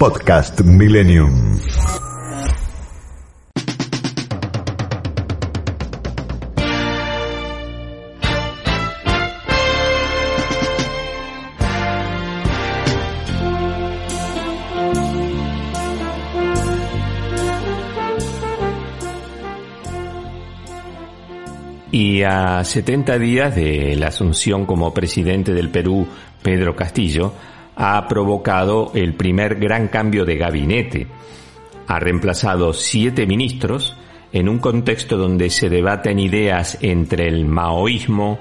Podcast Millennium. Y a 70 días de la asunción como presidente del Perú, Pedro Castillo, ha provocado el primer gran cambio de gabinete. Ha reemplazado siete ministros en un contexto donde se debaten ideas entre el maoísmo,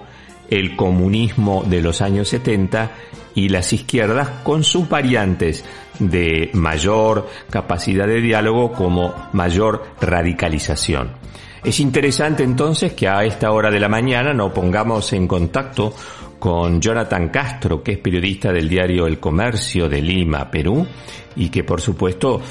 el comunismo de los años 70 y las izquierdas con sus variantes de mayor capacidad de diálogo como mayor radicalización. Es interesante entonces que a esta hora de la mañana nos pongamos en contacto con Jonathan Castro, que es periodista del diario El Comercio de Lima, Perú, y que por supuesto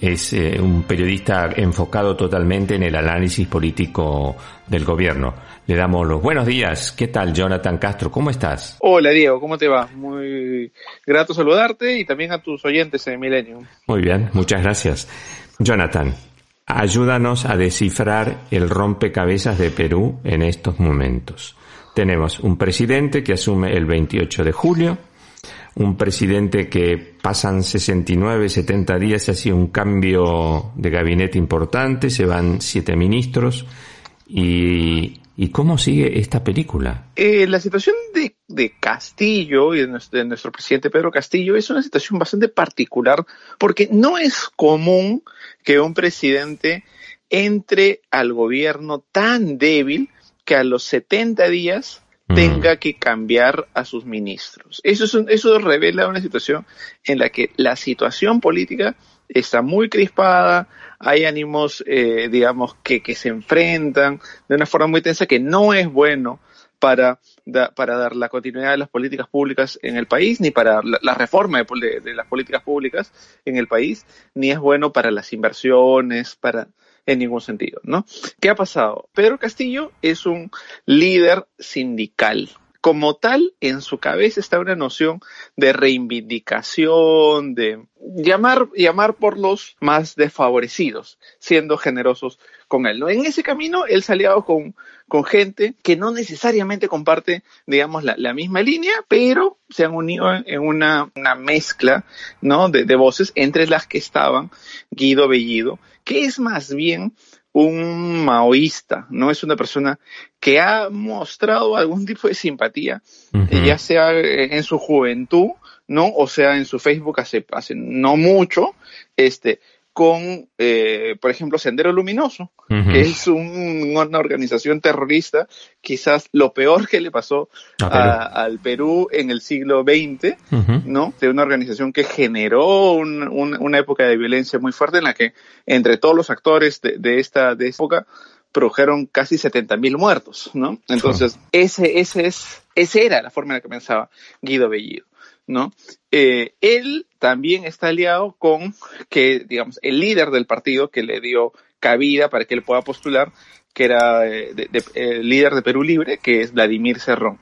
es eh, un periodista enfocado totalmente en el análisis político del gobierno. Le damos los buenos días. ¿Qué tal, Jonathan Castro? ¿Cómo estás? Hola, Diego. ¿Cómo te va? Muy grato saludarte y también a tus oyentes en Milenio. Muy bien, muchas gracias. Jonathan, Ayúdanos a descifrar el rompecabezas de Perú en estos momentos. Tenemos un presidente que asume el 28 de julio, un presidente que pasan 69, 70 días, ha sido un cambio de gabinete importante, se van siete ministros y, cómo sigue esta película? Eh, la situación de, Castillo y de nuestro, presidente Pedro Castillo es una situación bastante particular porque no es común que un presidente entre al gobierno tan débil que a los 70 días tenga que cambiar a sus ministros. Eso, eso revela una situación en la que la situación política está muy crispada, hay ánimos, eh, digamos, que, que se enfrentan de una forma muy tensa que no es bueno para, para dar la continuidad de las políticas públicas en el país, ni para la, reforma de, de, las políticas públicas en el país, ni es bueno para las inversiones, para en ningún sentido, ¿no? ¿Qué ha pasado? Pedro Castillo es un líder sindical, como tal, en su cabeza está una noción de reivindicación, de llamar, llamar por los más desfavorecidos, siendo generosos con él. ¿no? En ese camino, él se ha aliado con, con gente que no necesariamente comparte, digamos, la, misma línea, pero se han unido en una, una mezcla, ¿no? De, de voces, entre las que estaban Guido Bellido, que es más bien un maoísta, no es una persona que ha mostrado algún tipo de simpatía, ya sea en su juventud, ¿no? O sea, en su Facebook hace, hace no mucho, este, con, eh, por ejemplo, Sendero Luminoso, que es una organización terrorista, quizás lo peor que le pasó al Perú en el siglo XX, ¿no? De una organización que generó una época de violencia muy fuerte en la que entre todos los actores de, esta de época produjeron casi 70.000 muertos, ¿no? Entonces, ese, ese es, esa era la forma en la que pensaba Guido Bellido. ¿No? Eh, él también está aliado con que, digamos, el líder del partido que le dio cabida para que él pueda postular, que era eh, el líder de Perú Libre, que es Vladimir Cerrón.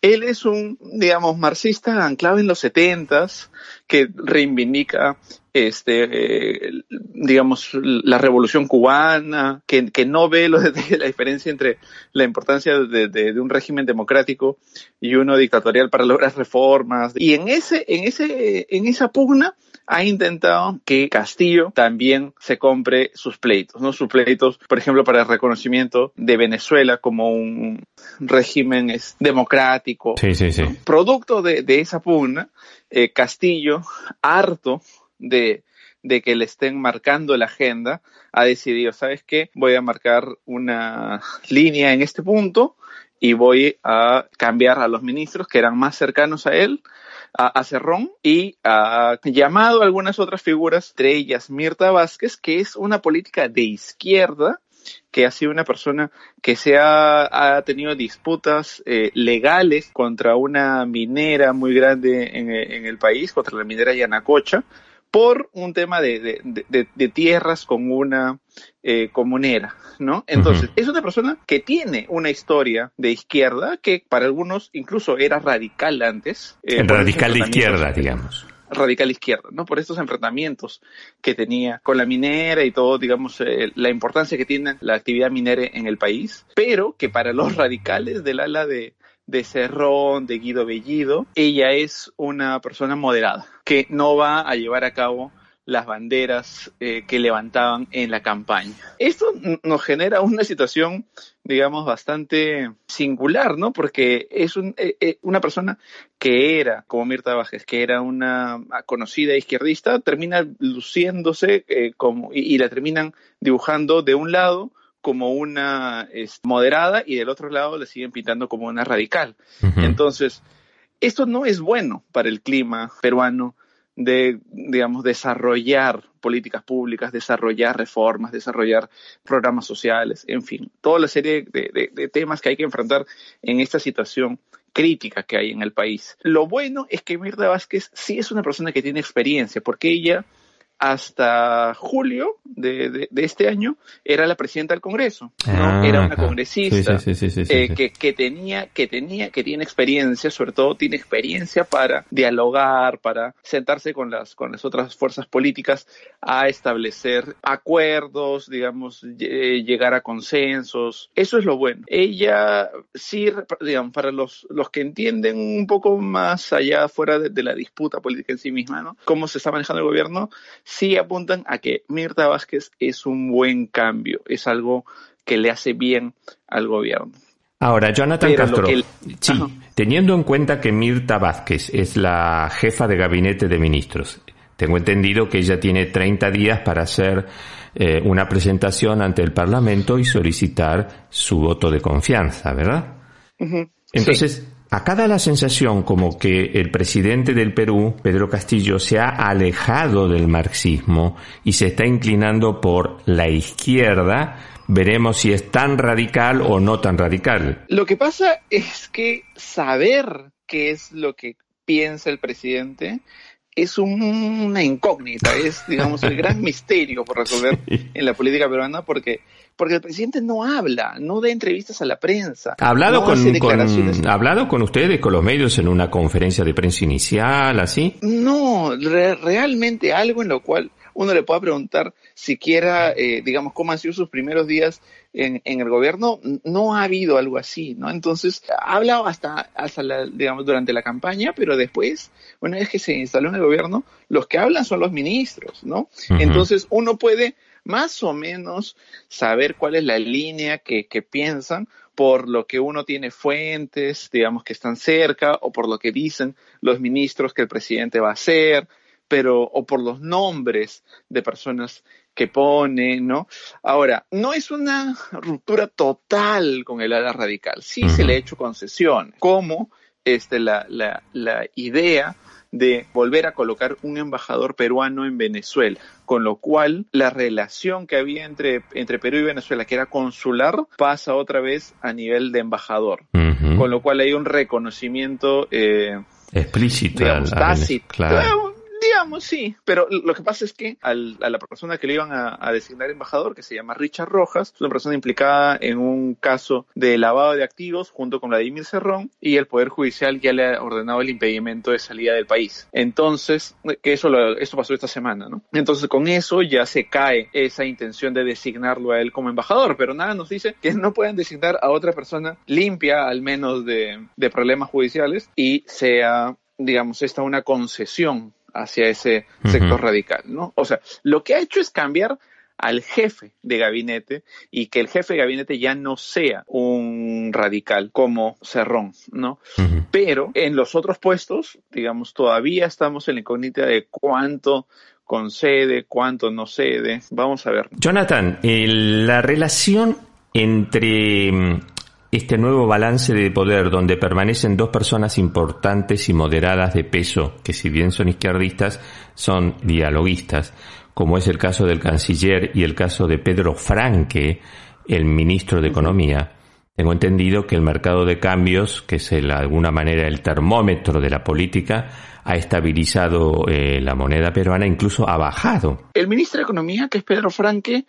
Él es un, digamos, marxista anclado en los setentas, que reivindica este, eh, digamos, la revolución cubana, que, que no ve lo de, la diferencia entre la importancia de, de, un régimen democrático y uno dictatorial para lograr reformas. Y en ese, en ese, en esa pugna, ha intentado que Castillo también se compre sus pleitos, ¿no? Sus pleitos, por ejemplo, para el reconocimiento de Venezuela como un régimen democrático. Sí, sí, sí. Producto de, de esa pugna, eh, Castillo, harto de, que le estén marcando la agenda, ha decidido, ¿sabes qué? Voy a marcar una línea en este punto y voy a cambiar a los ministros que eran más cercanos a él, a, Cerrón, y ha llamado a algunas otras figuras, entre ellas Mirta Vázquez, que es una política de izquierda, que ha sido una persona que se ha, tenido disputas eh, legales contra una minera muy grande en, en, el país, contra la minera Yanacocha, por un tema de, de, tierras con una eh, comunera, ¿no? Entonces, es una persona que tiene una historia de izquierda que para algunos incluso era radical antes. Eh, radical de izquierda, digamos. radical izquierda, ¿no? Por estos enfrentamientos que tenía con la minera y todo, digamos, eh, la importancia que tiene la actividad minera en el país, pero que para los radicales del ala de, de Cerrón, de Guido Bellido, ella es una persona moderada, que no va a llevar a cabo las banderas eh, que levantaban en la campaña. Esto nos genera una situación, digamos, bastante singular, ¿no? Porque es un, eh, eh, una persona que era, como Mirta Vázquez, que era una conocida izquierdista, termina luciéndose como, y, la terminan dibujando de un lado como una es, moderada y del otro lado la siguen pintando como una radical. Entonces, esto no es bueno para el clima peruano de, digamos, desarrollar políticas públicas, desarrollar reformas, desarrollar programas sociales, en fin, toda la serie de, de, temas que hay que enfrentar en esta situación crítica que hay en el país. Lo bueno es que Mirta Vázquez sí es una persona que tiene experiencia, porque ella hasta julio de, este año era la presidenta del Congreso, ¿no? era una congresista que, que, tenía, que tenía, que tiene experiencia, sobre todo tiene experiencia para dialogar, para sentarse con las, con las otras fuerzas políticas a establecer acuerdos, digamos, llegar a consensos. Eso es lo bueno. Ella sí, digamos, para los, los que entienden un poco más allá fuera de, de la disputa política en sí misma, ¿no? Cómo se está manejando el gobierno, sí apuntan a que Mirta Vázquez es un buen cambio, es algo que le hace bien al gobierno. Ahora, Jonathan Castro, sí, teniendo en cuenta que Mirta Vázquez es la jefa de gabinete de ministros, tengo entendido que ella tiene 30 días para hacer eh, una presentación ante el Parlamento y solicitar su voto de confianza, ¿verdad? Entonces, da la sensación como que el presidente del Perú, Pedro Castillo, se ha alejado del marxismo y se está inclinando por la izquierda. Veremos si es tan radical o no tan radical. Lo que pasa es que saber qué es lo que piensa el presidente es una incógnita, es, digamos, el gran misterio por resolver en la política peruana, porque porque el presidente no habla, no da entrevistas a la prensa. ¿Ha hablado, con, ¿ha hablado con ustedes, con los medios, en una conferencia de prensa inicial, así? No, realmente algo en lo cual uno le pueda preguntar siquiera, eh, digamos, cómo han sido sus primeros días en, el gobierno, no ha habido algo así, ¿no? Entonces, ha hablado hasta, hasta digamos, durante la campaña, pero después, una vez que se instaló en el gobierno, los que hablan son los ministros, ¿no? Entonces, uno puede más o menos saber cuál es la línea que, piensan por lo que uno tiene fuentes, digamos, que están cerca, o por lo que dicen los ministros que el presidente va a hacer, pero, o por los nombres de personas que pone, ¿no? Ahora, no es una ruptura total con el ala radical, sí se le ha hecho concesión, como este, la, la, la idea de volver a colocar un embajador peruano en Venezuela, con lo cual la relación que había entre, entre Perú y Venezuela, que era consular, pasa otra vez a nivel de embajador, con lo cual hay un reconocimiento eh, explícito, claro Digamos, sí, pero lo que pasa es que a la persona que le iban a, designar embajador, que se llama Richard Rojas, es una persona implicada en un caso de lavado de activos junto con Vladimir Cerrón y el Poder Judicial ya le ha ordenado el impedimento de salida del país. Entonces, que eso, lo, esto pasó esta semana, ¿no? Entonces, con eso ya se cae esa intención de designarlo a él como embajador, pero nada nos dice que no puedan designar a otra persona limpia, al menos de, de problemas judiciales, y sea digamos, esta una concesión hacia ese sector radical, ¿no? O sea, lo que ha hecho es cambiar al jefe de gabinete y que el jefe de gabinete ya no sea un radical como Cerrón, ¿no? Pero en los otros puestos, digamos, todavía estamos en la incógnita de cuánto concede, cuánto no cede. Vamos a ver. Jonathan, la relación entre mm, este nuevo balance de poder donde permanecen dos personas importantes y moderadas de peso, que si bien son izquierdistas, son dialoguistas, como es el caso del canciller y el caso de Pedro Franque, el ministro de Economía. Tengo entendido que el mercado de cambios, que es de alguna manera el termómetro de la política, ha estabilizado eh, la moneda peruana, incluso ha bajado. El ministro de Economía, que es Pedro Franque,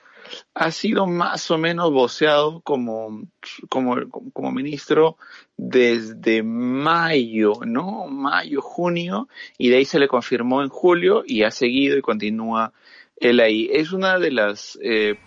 ha sido más o menos voceado como, como, como ministro desde mayo, ¿no? Mayo, junio, y de ahí se le confirmó en julio y ha seguido y continúa él ahí. Es una de las eh,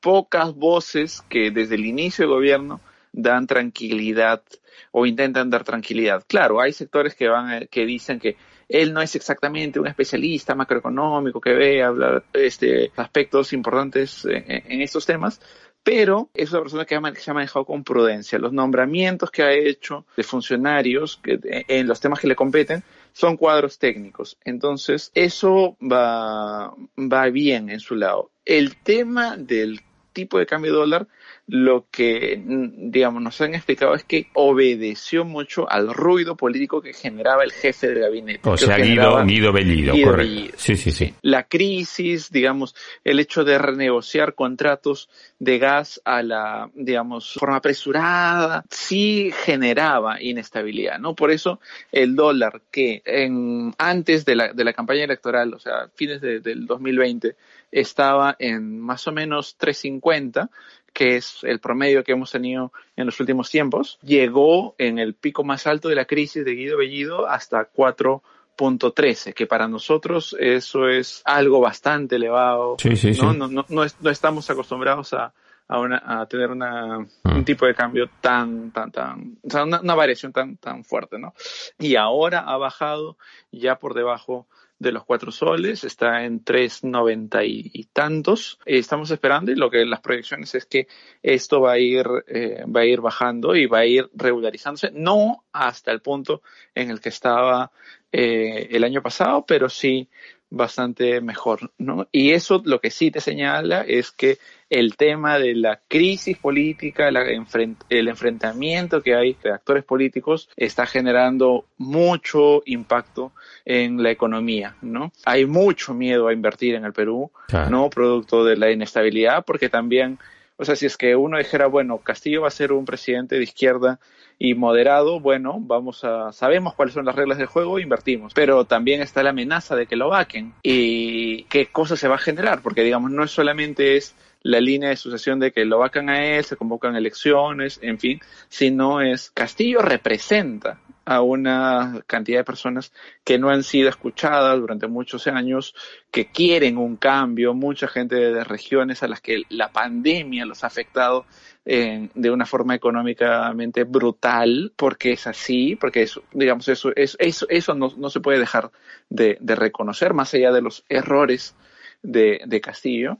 pocas voces que desde el inicio del gobierno dan tranquilidad o intentan dar tranquilidad. Claro, hay sectores que van que dicen que él no es exactamente un especialista macroeconómico que ve hablar este aspectos importantes en, estos temas, pero es una persona que se ha manejado con prudencia. Los nombramientos que ha hecho de funcionarios que, en los temas que le competen son cuadros técnicos. Entonces, eso va, va bien en su lado. El tema del tipo de cambio de dólar lo que, digamos, nos han explicado es que obedeció mucho al ruido político que generaba el jefe del gabinete. O sea, Guido, Guido Bellido, correcto. Sí, sí, sí. La crisis, digamos, el hecho de renegociar contratos de gas a la, digamos, forma apresurada, sí generaba inestabilidad, ¿no? Por eso el dólar que en, antes de la, de la campaña electoral, o sea, fines del 2020, estaba en más o menos 350, que es el promedio que hemos tenido en los últimos tiempos, llegó en el pico más alto de la crisis de Guido Bellido hasta 4.13, que para nosotros eso es algo bastante elevado. Sí, sí, ¿no? No, no, no, estamos acostumbrados a, a, una, a tener una, un tipo de cambio tan, tan, tan, o sea, una, una, variación tan, tan fuerte, ¿no? Y ahora ha bajado ya por debajo de los cuatro soles, está en 3,90 y tantos. Estamos esperando y lo que las proyecciones es que esto va a ir, eh, va a ir bajando y va a ir regularizándose, no hasta el punto en el que estaba eh, el año pasado, pero sí bastante mejor, ¿no? Y eso lo que sí te señala es que el tema de la crisis política, el enfrentamiento que hay de actores políticos está generando mucho impacto en la economía, ¿no? Hay mucho miedo a invertir en el Perú, ¿no? Producto de la inestabilidad, porque también, o sea, si es que uno dijera, bueno, Castillo va a ser un presidente de izquierda y moderado, bueno, vamos a, sabemos cuáles son las reglas del juego, invertimos. Pero también está la amenaza de que lo vaquen. ¿Y qué cosa se va a generar? Porque, digamos, no es solamente es la línea de sucesión de que lo vacan a él, se convocan elecciones, en fin, sino es Castillo representa a una cantidad de personas que no han sido escuchadas durante muchos años, que quieren un cambio, mucha gente de regiones a las que la pandemia los ha afectado de una forma económicamente brutal, porque es así, porque eso, digamos, eso, eso, eso, eso no, no se puede dejar de, de reconocer, más allá de los errores de, de Castillo.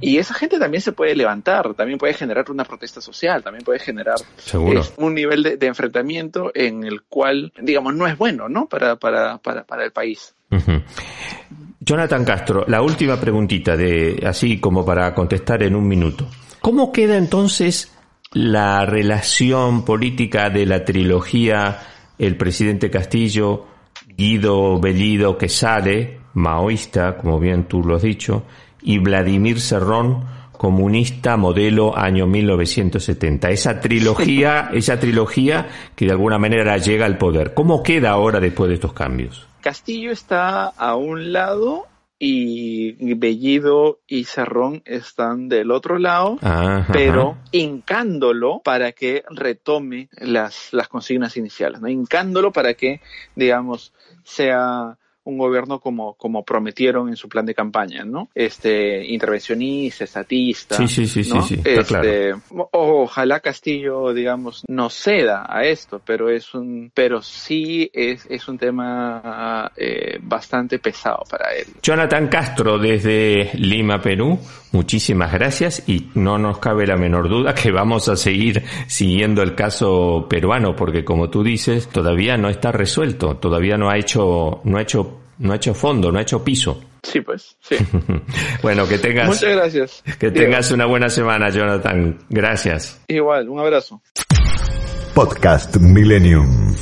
Y esa gente también se puede levantar, también puede generar una protesta social, también puede generar un nivel de, enfrentamiento en el cual, digamos, no es bueno, ¿no? Para, para, para, para el país. Jonathan Castro, la última preguntita de, así como para contestar en un minuto. ¿Cómo queda entonces la relación política de la trilogía el presidente Castillo, Guido Bellido que sale, maoísta, como bien tú lo has dicho, y Vladimir Serrón, comunista modelo año 1970. Esa trilogía, esa trilogía que de alguna manera llega al poder. ¿Cómo queda ahora después de estos cambios? Castillo está a un lado y Bellido y Serrón están del otro lado, pero hincándolo para que retome las, las consignas iniciales, ¿no? hincándolo para que, digamos, sea un gobierno como, como prometieron en su plan de campaña, ¿no? Este, intervencionista, estatista. Sí, sí, sí, sí, este, Ojalá Castillo, digamos, no ceda a esto, pero es un, pero sí es, es un tema eh, bastante pesado para él. Jonathan Castro desde Lima, Perú, muchísimas gracias y no nos cabe la menor duda que vamos a seguir siguiendo el caso peruano porque como tú dices, todavía no está resuelto, todavía no ha hecho, no ha hecho no ha hecho fondo, no ha hecho piso. Sí, pues, sí. bueno, que tengas. Muchas gracias. Que tengas una buena semana, Jonathan. Gracias. Igual, un abrazo. Podcast Millennium.